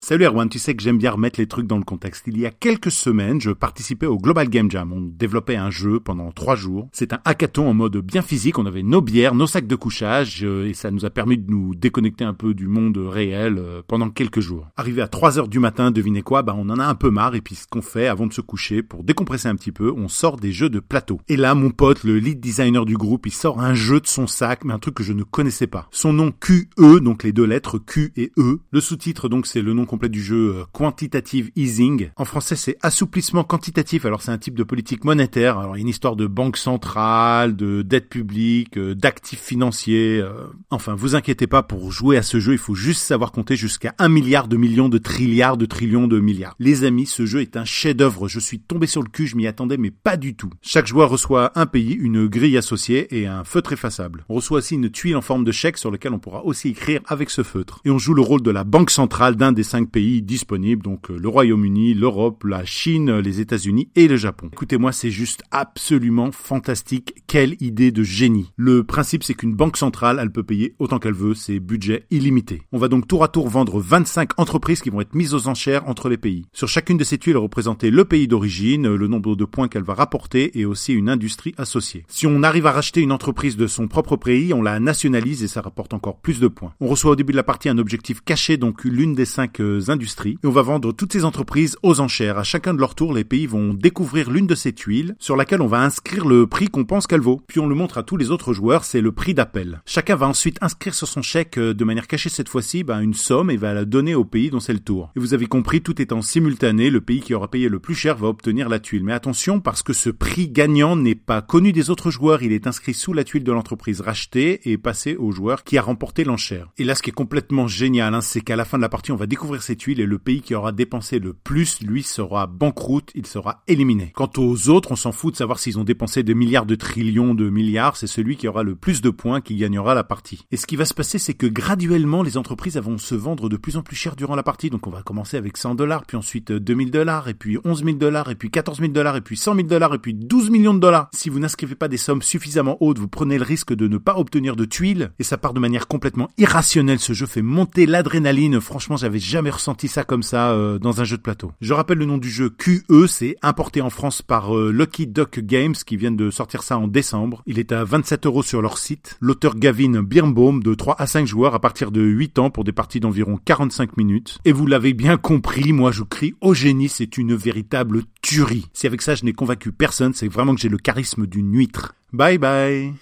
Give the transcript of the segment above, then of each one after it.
Salut Erwan, tu sais que j'aime bien remettre les trucs dans le contexte. Il y a quelques semaines, je participais au Global Game Jam. On développait un jeu pendant trois jours. C'est un hackathon en mode bien physique. On avait nos bières, nos sacs de couchage, euh, et ça nous a permis de nous déconnecter un peu du monde réel euh, pendant quelques jours. Arrivé à 3 heures du matin, devinez quoi? Bah on en a un peu marre, et puis ce qu'on fait avant de se coucher, pour décompresser un petit peu, on sort des jeux de plateau. Et là, mon pote, le lead designer du groupe, il sort un jeu de son sac, mais un truc que je ne connaissais pas. Son nom QE, donc les deux lettres Q et E. Le sous-titre, donc c'est le nom complet du jeu euh, quantitative easing. En français, c'est assouplissement quantitatif. Alors, c'est un type de politique monétaire. Alors, il y a une histoire de banque centrale, de dette publique, euh, d'actifs financiers. Euh. Enfin, vous inquiétez pas, pour jouer à ce jeu, il faut juste savoir compter jusqu'à un milliard de millions de trilliards de trillions de milliards. Les amis, ce jeu est un chef-d'œuvre. Je suis tombé sur le cul, je m'y attendais, mais pas du tout. Chaque joueur reçoit un pays, une grille associée et un feutre effaçable. On reçoit aussi une tuile en forme de chèque sur lequel on pourra aussi écrire avec ce feutre. Et on joue le rôle de la banque centrale d'un des cinq pays disponibles donc euh, le Royaume-Uni, l'Europe, la Chine, les États-Unis et le Japon. Écoutez-moi, c'est juste absolument fantastique. Quelle idée de génie. Le principe, c'est qu'une banque centrale, elle peut payer autant qu'elle veut, c'est budget illimité. On va donc tour à tour vendre 25 entreprises qui vont être mises aux enchères entre les pays. Sur chacune de ces tuiles représenter le pays d'origine, le nombre de points qu'elle va rapporter et aussi une industrie associée. Si on arrive à racheter une entreprise de son propre pays, on la nationalise et ça rapporte encore plus de points. On reçoit au début de la partie un objectif caché, donc l'une des cinq industries et on va vendre toutes ces entreprises aux enchères. À chacun de leur tour, les pays vont découvrir l'une de ces tuiles sur laquelle on va inscrire le prix qu'on pense qu'elle vaut. Puis on le montre à tous les autres joueurs, c'est le prix d'appel. Chacun va ensuite inscrire sur son chèque euh, de manière cachée cette fois-ci ben, une somme et va la donner au pays dont c'est le tour. Et vous avez compris, tout étant simultané, le pays qui aura payé le plus cher va obtenir la tuile. Mais attention, parce que ce prix gagnant n'est pas connu des autres joueurs, il est inscrit sous la tuile de l'entreprise rachetée et passé au joueur qui a remporté l'enchère. Et là, ce qui est complètement génial, hein, c'est qu'à la fin de la partie, on va découvrir ces tuiles et le pays qui aura dépensé le plus, lui sera banqueroute, il sera éliminé. Quant aux autres, on s'en fout de savoir s'ils ont dépensé des milliards de trillions de milliards, c'est celui qui aura le plus de points qui gagnera la partie. Et ce qui va se passer, c'est que graduellement, les entreprises vont se vendre de plus en plus cher durant la partie. Donc on va commencer avec 100 dollars, puis ensuite 2000 dollars, et puis 11 000 dollars, et puis 14 000 dollars, et puis 100 000 dollars, et puis 12 millions de dollars. Si vous n'inscrivez pas des sommes suffisamment hautes, vous prenez le risque de ne pas obtenir de tuiles, et ça part de manière complètement irrationnelle. Ce jeu fait monter l'adrénaline. Franchement, j'avais jamais ressenti ça comme ça euh, dans un jeu de plateau. Je rappelle le nom du jeu QE, c'est importé en France par euh, Lucky Duck Games qui viennent de sortir ça en décembre. Il est à 27 euros sur leur site. L'auteur Gavin Birnbaum de 3 à 5 joueurs à partir de 8 ans pour des parties d'environ 45 minutes. Et vous l'avez bien compris, moi je crie au génie, c'est une véritable tuerie. Si avec ça je n'ai convaincu personne, c'est vraiment que j'ai le charisme d'une huître. Bye bye.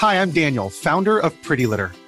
Hi, I'm Daniel, founder of Pretty Litter.